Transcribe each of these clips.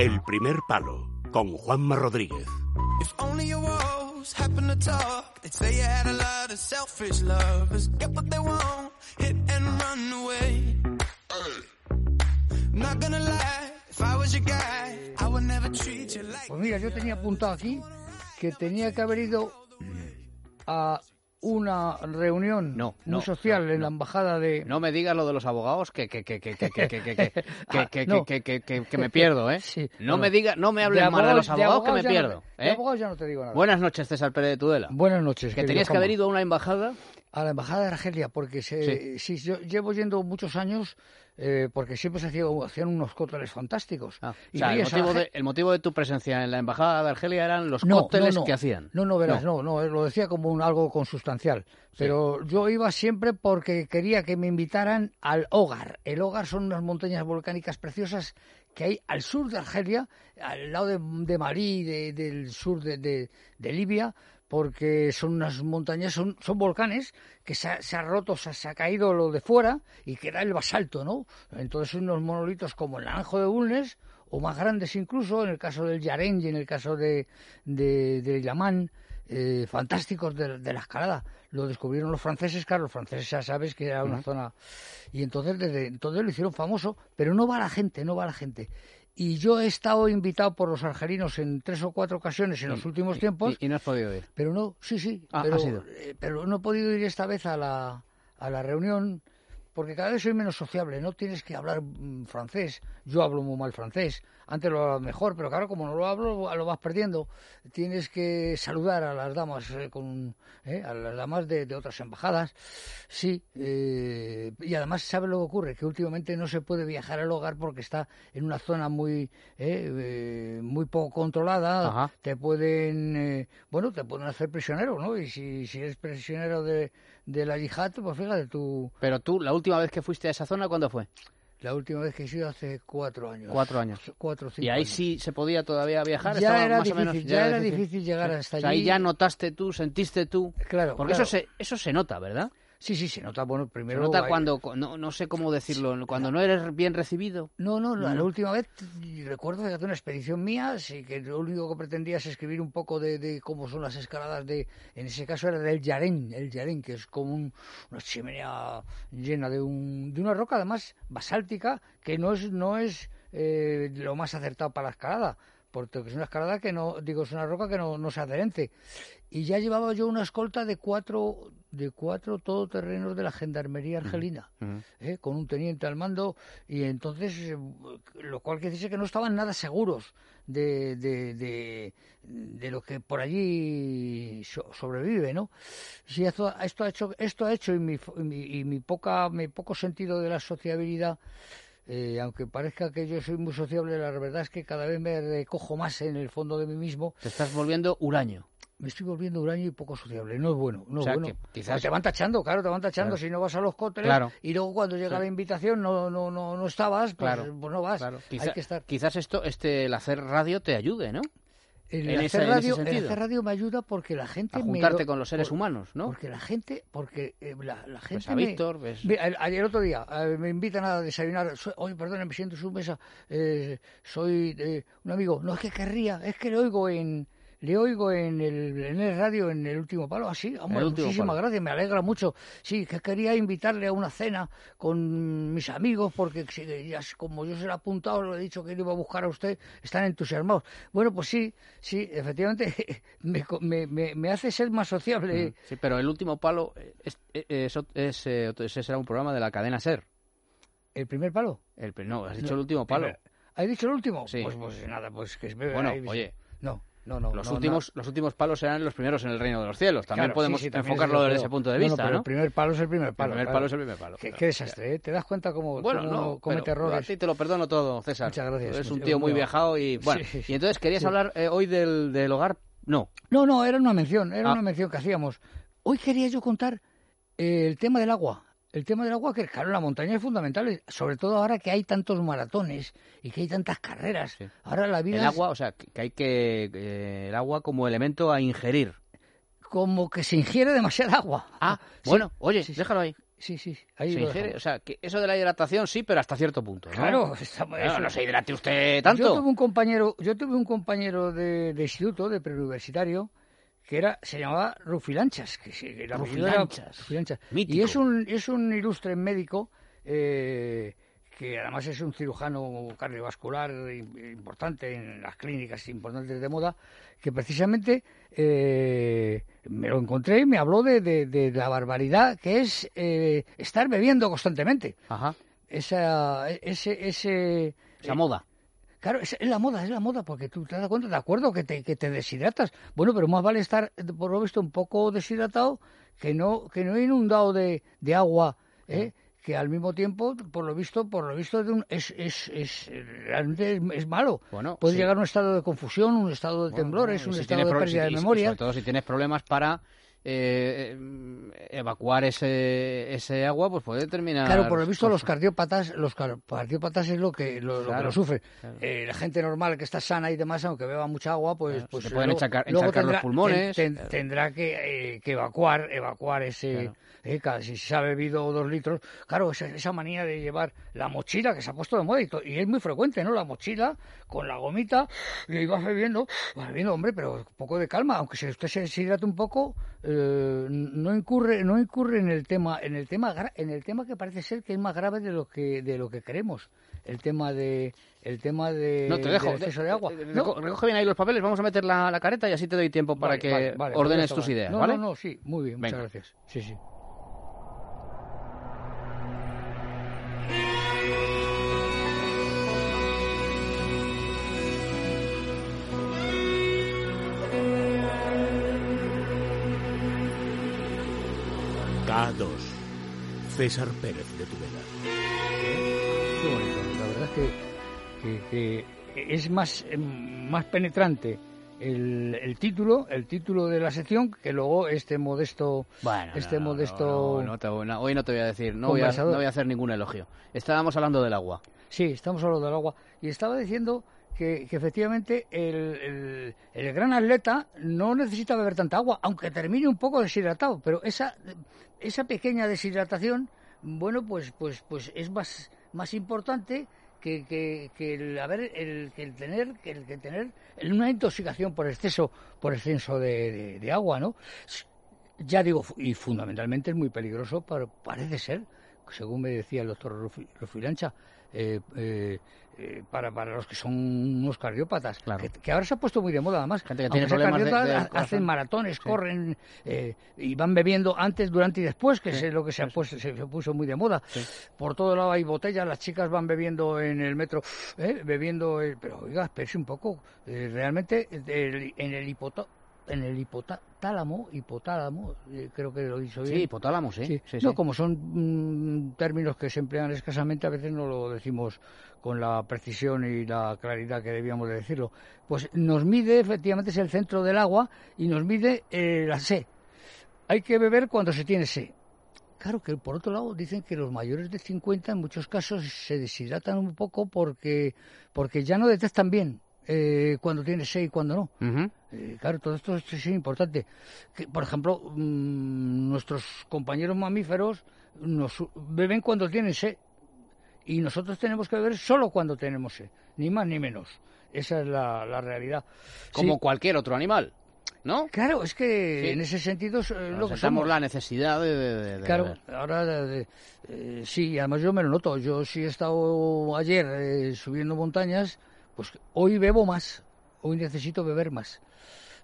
El primer palo con Juanma Rodríguez. If only your walls happen to talk, they'd say you had a lot of selfish lovers. Get what they want, hit and run away. Not gonna lie, if I was your guy, I would never treat you like. Pues mira, yo tenía apuntado aquí que tenía que haber ido a una reunión No, muy social no, en la embajada de No me digas lo de los abogados que que que que que que que que que Ah, me pierdo, ¿eh? Sí, No me diga, no me hables mal de los de abogados que me no- pierdo, de ¿eh? abogados ya no te digo nada. Buenas noches, César Pérez de Tudela. Buenas noches. Que tenías que haber ido a una embajada. A la embajada de Argelia porque se, sí. yo llevo yendo muchos años eh, porque siempre se hacía- hacían unos cócteles fantásticos. Ah, o Y sea, el motivo, de, gen- el motivo de tu presencia en la embajada de Argelia eran los No, cócteles no, no. que hacían. No, no, verás, no, no, lo decía como un, algo consustancial. Pero yo iba siempre porque quería que me invitaran al Hogar. El Hogar son unas montañas volcánicas preciosas que hay al sur de Argelia, al lado de, de Malí, de- del sur de, de- Libia, porque son unas montañas, son, son volcanes que se ha, se ha roto, se ha, caído lo de fuera y queda el basalto, ¿no? Entonces unos monolitos como el Naranjo de Bulnes, o más grandes incluso, en el caso del Yareng en el caso de, de Yamán, eh, fantásticos de, de la escalada. Lo descubrieron los franceses, claro, los franceses ya sabes que era una zona... Y entonces desde entonces lo hicieron famoso, pero no va la gente, no va la gente. Y yo he estado invitado por los argelinos en tres o cuatro ocasiones en los últimos tiempos, Y, y no has podido ir. pero no, sí, sí, Ah, pero, eh, pero no he podido ir esta vez a la, a la reunión porque cada vez soy menos sociable, no tienes que hablar mm, francés, yo hablo muy mal francés, antes lo hablaba mejor, pero claro, como no lo hablo, lo vas perdiendo, tienes que saludar a las damas, eh, con, eh, a las damas de, de otras embajadas, sí, eh, y además sabe lo que ocurre, que últimamente no se puede viajar al hogar porque está en una zona muy, eh, eh, muy poco controlada, Ajá. te pueden, eh, bueno, te pueden hacer prisionero, ¿no? Y si, si eres prisionero de, de la yihad, pues fíjate tú, Pero tú, la última vez que fuiste a esa zona, ¿cuándo fue? La última vez que he sido hace cuatro años. Cuatro años. Cuatro o cinco Y ahí años. sí se podía todavía viajar. Ya era más o difícil, menos, ya era difícil llegar hasta O sea, allí. ahí ya notaste tú, sentiste tú. Claro, Porque claro. eso se eso se nota, ¿verdad? Sí, sí, se nota, bueno, Se primero... nota hay- cuando, no, no sé cómo decirlo, cuando no eres bien recibido. No, no, la, la última vez recuerdo que hace una expedición mía, sí, que lo único que pretendía es escribir un poco de, de cómo son las escaladas de, en ese caso era del Yarén, el Yarén, que es como un- una chimenea llena de, un, de una roca además basáltica que no es, no es eh, lo más acertado para la escalada, porque es una escalada que no, digo, es una roca que no, no es adherente. Y ya llevaba yo una escolta de cuatro, de cuatro todoterrenos de la gendarmería argelina ¿eh? con un teniente al mando y entonces eh, lo cual quiere decir que no estaban nada seguros de, de, de, de lo que por allí so- sobrevive no sí esto, esto ha hecho esto ha hecho y mi, y mi, y mi poca mi poco sentido de la sociabilidad eh, aunque parezca que yo soy muy sociable, la verdad es que cada vez me recojo más en el fondo de mí mismo. Te estás volviendo huraño. Me estoy volviendo huraño y poco sociable. No es bueno, no O sea, es bueno. quizás- te van tachando, claro, te van tachando. Claro. Si no vas a los cócteles Claro. y luego cuando llega la invitación no, no, no, no estabas, pues, Claro, pues no vas. Claro. Hay Quizá- que estar. Quizás esto, este, el hacer radio te ayude, ¿no? El, en hacer en radio, el hacer radio me ayuda porque la gente A me juntarte lo- con los seres por- humanos, ¿no? Porque la gente, porque eh, la, la gente Ves a me- Víctor, ves... Ve, a- Ayer otro día eh, me invitan a desayunar. Soy- Oye, perdón, me siento en su mesa. eh, soy eh, un amigo. No es que querría, es que le oigo en le oigo en el, en el radio en el último palo. Así, hombre, último muchísimas palo. gracias, me alegra mucho. Sí, que quería invitarle a una cena con mis amigos porque si- ya, como yo se lo he apuntado, lo he dicho que iba a buscar a usted, están entusiasmados. Bueno, pues sí, sí, efectivamente me, me, me, me hace ser más sociable. Sí, pero el último palo, eh, es, es- es- es, eh, ese será un programa de la cadena SER. ¿El primer palo? El, no, has dicho el último palo. ¿Has dicho el último? Sí. Pues, pues nada, pues que es Bueno, ahí- oye, No, no, no. los, no, últimos, los últimos palos serán los primeros en el reino de los cielos. También Claro, podemos sí, sí, también enfocarlo desde ese punto de vista, pero. El primer palo es el primer palo. el primer claro. palo es el primer palo. Qué, desastre, ¿eh? ¿Te das cuenta cómo, Bueno, no, comete pero errores? a ti te lo perdono todo, César. Muchas gracias, Eres un tío muy viajado y bueno. Sí, Y entonces querías hablar eh, hoy del, del hogar. No. No, no, era una mención, era Ah. una mención que hacíamos. Hoy quería yo contar eh, el tema del agua. El tema del agua, que claro, la montaña es fundamental, sobre todo ahora que hay tantos maratones y que hay tantas carreras. Sí. Ahora la vida El es agua, o sea, que hay que eh, el agua como elemento a ingerir. como que se ingiere demasiada agua. Ah, Sí, bueno, oye, sí, déjalo ahí. sí, sí. Ahí Se ingiere, o sea, que eso de la hidratación sí, pero hasta cierto punto. ¿no? Claro, estamos- Claro, eso- no se hidrate usted Yo tanto. tuve un compañero, yo tuve un compañero de, de instituto, de preuniversitario, que era, se llamaba Rufilanchas, que, era Rufilanchas. Rufilanchas. Y es un, es un ilustre médico eh, que además es un cirujano cardiovascular im- importante en las clínicas importantes de moda, que precisamente eh, me lo encontré y me habló de, de- de la barbaridad que es eh, estar bebiendo constantemente. Ajá, Esa, ese, ese, esa moda. Claro, es, es la moda, es la moda, porque tú te das cuenta, de acuerdo, que te, que te deshidratas. Bueno, pero más vale estar, por lo visto, un poco deshidratado que no, que no inundado de, de agua, ¿eh? que al mismo tiempo, por lo visto, por lo visto de un- es, es, es, realmente es, es malo. Bueno, Puede sí. llegar a un estado de confusión, un estado de Bueno, temblores, y un si estado de pérdida si- de y memoria. sobre todo si tienes problemas para eh, eh, evacuar ese, ese agua, pues puede terminar... Claro, por lo visto los cardiópatas, los car- cardiópatas es lo que lo, lo que lo sufre. claro. Eh, la gente normal que está sana y demás, aunque beba mucha agua, pues, Claro, pues se pueden luego- encharcar- luego los pulmones, ten- ten- claro. tendrá que, eh, que evacuar, evacuar ese. Eh, si se ha bebido dos litros, claro, esa, esa manía de llevar la mochila que se ha puesto de moda y, to- y es muy frecuente, ¿no? La mochila con la gomita y vas bebiendo, vas bebiendo, hombre, pero un poco de calma, aunque si usted se deshidrate un poco, eh, no incurre, no incurre en el tema, en el tema, en el tema que parece ser que es más grave de lo que, de lo que creemos, el tema de, el tema de, No, te dejo. exceso de agua. Eh, No, reco- Recoge bien ahí los papeles, vamos a meter la, la careta y así te doy tiempo para vale, que vale, vale, ordenes tus ideas, no, ¿vale? No, no, sí, muy bien, Venga. muchas gracias. Sí, sí. César Pérez de Tudela. Qué bonito. La verdad es que, que- que es más, eh, más penetrante el, el título, el título de la sección, que luego este modesto, Bueno, este no, modesto. no, hoy no te voy a decir, no voy a, no voy a hacer ningún elogio. Estábamos hablando del agua. Sí, estamos hablando del agua. Y estaba diciendo que, efectivamente el, el- gran atleta no necesita beber tanta agua, aunque termine un poco deshidratado. Pero esa, esa pequeña deshidratación, bueno, pues, pues, pues es más, más importante que, que, que el haber, el, que el tener, que el que tener una intoxicación por exceso, por exceso de, de- agua, ¿no? Ya digo, y fundamentalmente es muy peligroso, pero parece ser, según me decía el doctor Rufi- Rufilancha, eh, eh, para, para los que son unos cardiópatas, Claro. que, que ahora se ha puesto muy de moda además. Gente que tiene problemas de- hacen maratones, Sí. corren eh, y van bebiendo antes, durante y después, que Sí, es lo que se, ha puesto, se, puso muy de moda. Sí. Por todo lado hay botellas, las chicas van bebiendo en el metro, ¿eh? bebiendo, eh, pero oiga, espérese un poco, eh, realmente en el hipota, en el hipotálamo, hipotálamo, eh, creo que lo dicho bien. Sí, hipotálamo, sí. Sí. sí, no, sí. como son mm, términos que se emplean escasamente, a veces no lo decimos con la precisión y la claridad que debíamos de decirlo. Pues nos mide, efectivamente, es el centro del agua y nos mide eh, la sed. Hay que beber cuando se tiene sed. Claro que por otro lado dicen que los mayores de 50 en muchos casos se deshidratan un poco porque, porque ya no detectan bien eh, cuando tiene sed y cuando no. Eh, claro, todo esto es, es importante. Que, por ejemplo, mm, nuestros compañeros mamíferos nos beben cuando tienen sed y nosotros tenemos que beber solo cuando tenemos sed, ni más ni menos. Esa es la, la realidad. Como Sí, cualquier otro animal, ¿no? claro, es que Sí. en ese sentido es eh, lo que somos. la necesidad de, de- de Claro, beber. ahora de- eh, sí, además yo me lo noto. Yo sí he estado ayer eh, subiendo montañas, pues hoy bebo más, hoy necesito beber más.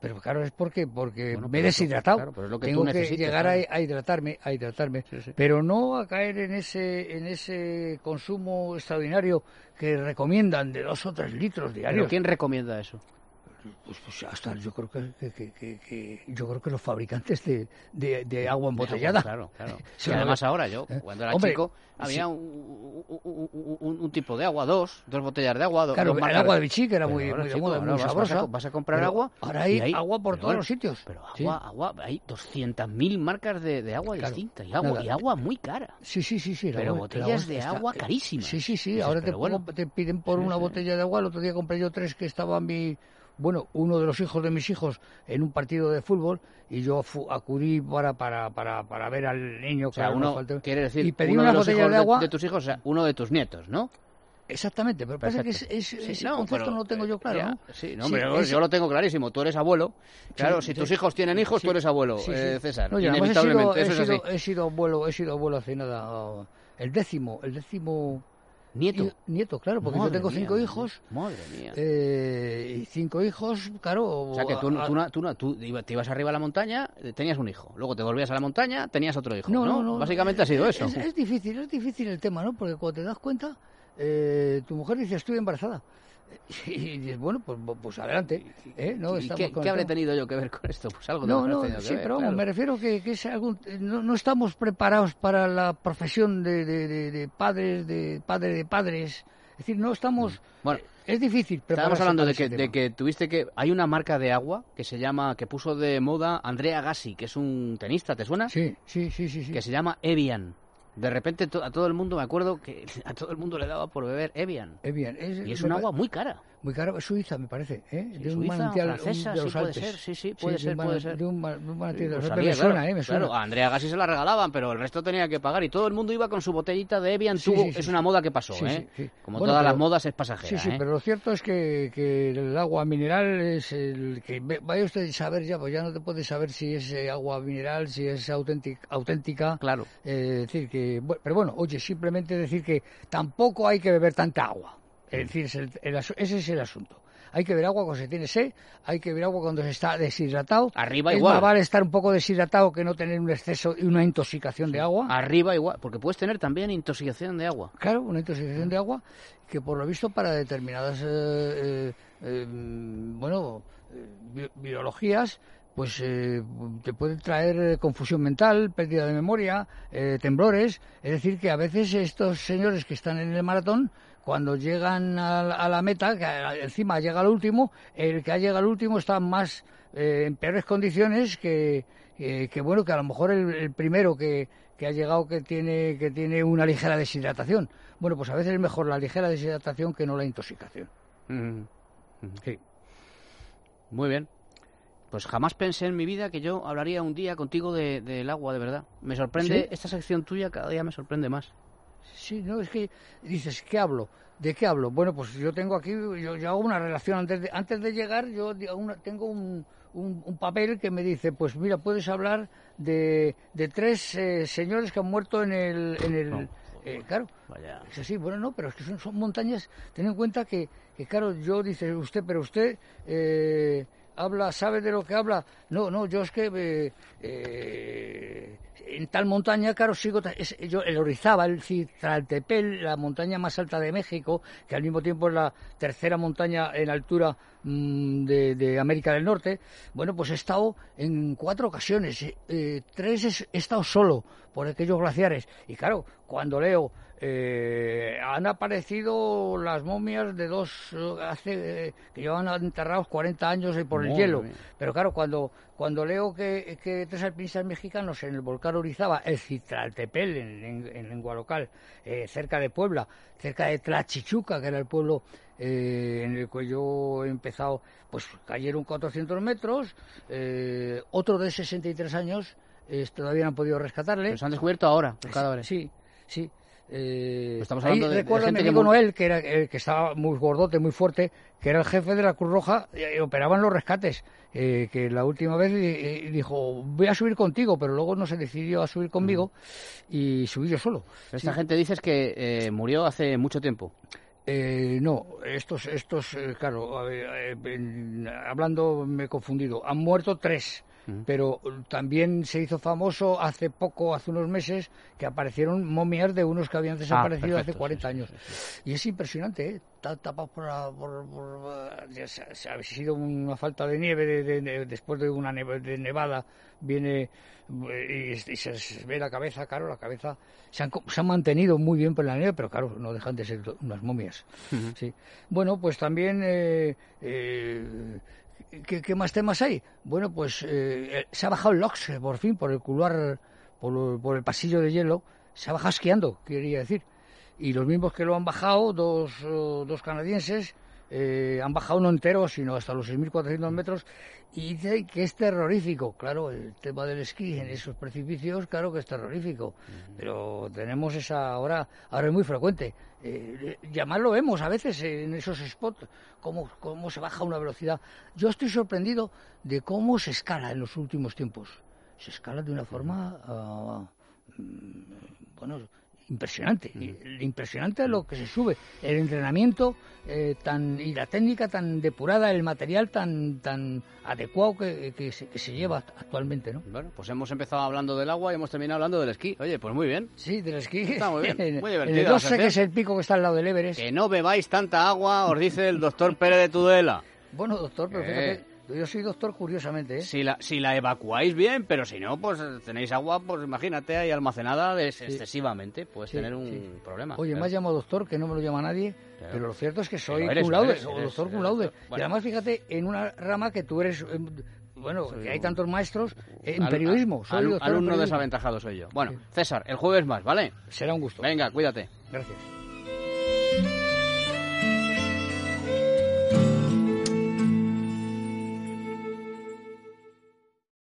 Pero claro, es porque porque Bueno, me he pero deshidratado. claro, pero es lo que Tengo tú que llegar claro. a, a hidratarme, a hidratarme, Sí, sí. pero no a caer en ese en ese consumo extraordinario que recomiendan de dos o tres litros ¿Pero diarios. quién recomienda eso? Pues, pues hasta yo creo que, que- que- que- que- yo creo que los fabricantes de, de, de agua embotellada. Claro, claro. Sí, además ahora yo, ¿eh? cuando era Hombre, chico, había sí. un, un- un- un- un tipo de agua, dos, dos botellas de agua. do- Claro, dos el agua de Vichy, que era muy, muy de chico, moda, ahora muy vas- sabrosa. Vas a, vas a comprar agua. ahora hay agua por todos los sitios. Pero Sí. agua, agua, hay 200.000 marcas de, de agua Claro, distintas. Y agua, nada. y agua muy cara. Sí, sí, sí, sí. Pero agua- botellas de está- agua carísimas. Sí, sí, sí. Ahora te, bueno. te piden por una botella de agua. El otro día compré yo tres que estaba mi, bueno, uno de los hijos de mis hijos en un partido de fútbol y yo acudí para, para, para, para ver al niño. O sea, uno, quiere decir, y pedí uno una de botella de agua. de, tus hijos, o sea, uno de tus nietos, ¿no? Exactamente, pero parece que es, es- Sí, ese no, concepto pero, no lo tengo yo eh, claro. ya, ¿no? Sí, no, Sí, hombre, yo, es- yo lo tengo clarísimo. Tú eres abuelo. Claro, si tus hijos tienen hijos, tú eres abuelo, eh, César. No, y además he sido, Inevitablemente, he, eso es sido, así. he sido abuelo, he sido abuelo hace nada, el décimo, el décimo Nieto. nieto, claro, porque Madre yo tengo mía, cinco hijos, Madre mía. eh, y cinco hijos, claro. O sea que tú, a- tú, tú, te ibas arriba a la montaña, eh, tenías un hijo. Luego te volvías a la montaña, tenías otro hijo. No, No, no, no. Básicamente ha sido eso. Es, es difícil, es difícil el tema, ¿no? Porque cuando te das cuenta, eh, tu mujer dice, estoy embarazada. Y bueno, pues, pues adelante. ¿eh? No, ¿Y qué, habré tenido yo que ver con esto? Pues algo No, no, tenido que sí, ver, pero vamos, claro. me refiero que, que es algún, no, no estamos preparados para la profesión de, de, de- de padres, de padre de padres. Es decir, no estamos... Bueno, es difícil Estábamos hablando de que, de que tuviste que... Hay una marca de agua que se llama, que puso de moda Andrea Gassi, que es un tenista, ¿te suena? Sí, sí, sí, sí. sí. Que se llama Evian. De repente to- a todo el mundo, me acuerdo que a todo el mundo le daba por beber Evian. Bien, es, Y es un agua muy cara. Muy cara, es Suiza me parece, ¿eh? Sí, de un Suiza, manantial un- francesa, de sí los puede Alpes. ser, sí, sí, puede de ser, un puede ser. De un, ma- de un manantial de los Alpes. Me claro, suena, ¿eh? Me claro, a Andrea Gassi se la regalaban, pero el resto tenía que pagar. Y todo el mundo iba con su botellita de Evian. Sí, Tuvo- sí, sí, es sí. una moda que pasó, Sí, ¿eh? sí, sí. Como Bueno, todas las modas es pasajera, Sí, sí, ¿eh? pero lo cierto es que, que el agua mineral es el que vaya usted a saber ya, pues ya no te puedes saber si es eh, agua mineral, si es auténtica, auténtica. Claro. Eh, decir que, pero bueno, oye, simplemente decir que tampoco hay que beber tanta agua. Es decir, es el- el ese es el asunto. Hay que beber agua cuando se tiene sed, hay que beber agua cuando se está deshidratado. Arriba es igual. más vale estar un poco deshidratado que no tener un exceso y una intoxicación de agua. Arriba igual, porque puedes tener también intoxicación de agua. Claro, una intoxicación de agua que por lo visto para determinadas, eh, eh, eh, bueno, eh, bi- biologías, pues eh, te puede traer eh, confusión mental, pérdida de memoria, eh, temblores. Es decir, que a veces estos señores que están en el maratón, cuando llegan a, la- a la meta, que encima llega al último, el que ha llegado al último está más eh, en peores condiciones que, que, que, bueno, que a lo mejor el, el primero que, que ha llegado que tiene, que tiene una ligera deshidratación. Bueno, pues a veces es mejor la ligera deshidratación que no la intoxicación. Mm. Sí. Muy bien. Pues jamás pensé en mi vida que yo hablaría un día contigo de- del agua, de verdad. Me sorprende, ¿Sí? esta sección tuya cada día me sorprende más. Sí, no, es que dices, ¿qué hablo? ¿De qué hablo? Bueno, pues yo tengo aquí, yo, yo hago una relación antes de, antes de llegar, yo tengo un, un, un papel que me dice, pues mira, puedes hablar de, de tres eh, señores que han muerto en el... En el No, eh, claro, Vaya. es así, bueno, no, pero es que son, son montañas, ten en cuenta que, que, claro, yo dice usted, pero usted eh, habla, sabe de lo que habla. No, no, yo es que eh, eh, en tal montaña, claro, sigo, es- yo el Orizábal, Citraltepel, la montaña más alta de México, que al mismo tiempo es la tercera montaña en altura mm, de, de América del Norte. Bueno, pues he estado en cuatro ocasiones, eh, eh, tres es- he estado solo por aquellos glaciares. Y claro, cuando leo eh, han aparecido las momias de dos hace eh, que llevan enterrados 40 años por el hielo. Pero claro, cuando cuando leo que, que tres alpinistas mexicanos en el volcán Orizaba, el Citraltepel, en, en- en lengua local, eh, cerca de Puebla, cerca de Tlachichuca, que era el pueblo eh, en el que yo he empezado, pues cayeron 400 metros, eh, otro de 63 años, eh, todavía no han podido rescatarle. Los han descubierto ahora, los cadáveres. Sí, sí. Eh, Pues estamos ahí hablando de- de recuerdo a mi gente que mu- Noel, que, era, el que estaba muy gordote, muy fuerte, que era el jefe de la Cruz Roja, y operaban los rescates. eh, que la última vez eh, eh, dijo, voy a subir contigo, pero luego no se decidió a subir conmigo y subí yo solo. Esta Sí. gente dices que eh, murió hace mucho tiempo. Eh, no, estos, estos, eh, claro, a eh, hablando me he confundido. Han muerto tres, Pero también se hizo famoso hace poco, hace unos meses, que aparecieron momias de unos que habían desaparecido hace perfecto, 40 sí, sí, años. sí, Y es impresionante, ¿eh? Por, la- por, por- ya se, se ha sido una falta de nieve de- de- de- después de una neve- de nevada viene eh, y, y se, ve la cabeza, claro, la cabeza se han, se han mantenido muy bien por la nieve, pero claro, no dejan de ser unas momias. Sí. Bueno, pues también eh, eh, ¿qué, qué más temas hay? Bueno, pues eh, se ha bajado el Lox, por fin, por el couloir, por, por el pasillo de hielo, se ha bajado esquiando, quería decir y los mismos que lo han bajado, dos, eh, dos canadienses, eh, han bajado no entero, sino hasta los 6.400 metros, y dice que es terrorífico. Claro, el tema del esquí en esos precipicios, claro que es terrorífico, pero tenemos esa ahora, ahora es muy frecuente. Eh, ya más lo vemos a veces en esos spots, cómo, cómo se baja una velocidad. Yo estoy sorprendido de cómo se escala en los últimos tiempos. Se escala de una forma, ah, mm, bueno, impresionante, y- impresionante lo que se sube, el entrenamiento eh, tan y la técnica tan depurada, el material tan tan adecuado que, que se, que se lleva actualmente, ¿no? Bueno, pues hemos empezado hablando del agua y hemos terminado hablando del esquí. Oye, pues muy bien. Sí, del esquí. Está muy bien, en, muy en divertida el la 12, que es el pico que está al lado del Everest. Que no bebáis tanta agua, os dice el doctor Pérez de Tudela. Bueno, doctor, pero Eh. fíjate, yo soy doctor curiosamente, ¿eh? Si la, si la evacuáis bien, pero si no, pues eh, tenéis agua, pues imagínate ahí almacenada excesivamente, puedes Sí, tener un sí. problema. Oye, me has llamado doctor, que no me lo llama nadie, Claro. pero lo cierto es que soy eres, cum laude, eres, o eres, doctor cum laude. Y además, fíjate, en una rama que tú eres, eh, bueno, Soy que hay tantos maestros, eh, en Al- periodismo. Soy al- doctor alumno periodismo. desaventajado soy yo. Bueno, César, el jueves más, ¿vale? Será un gusto. Venga, cuídate. Gracias.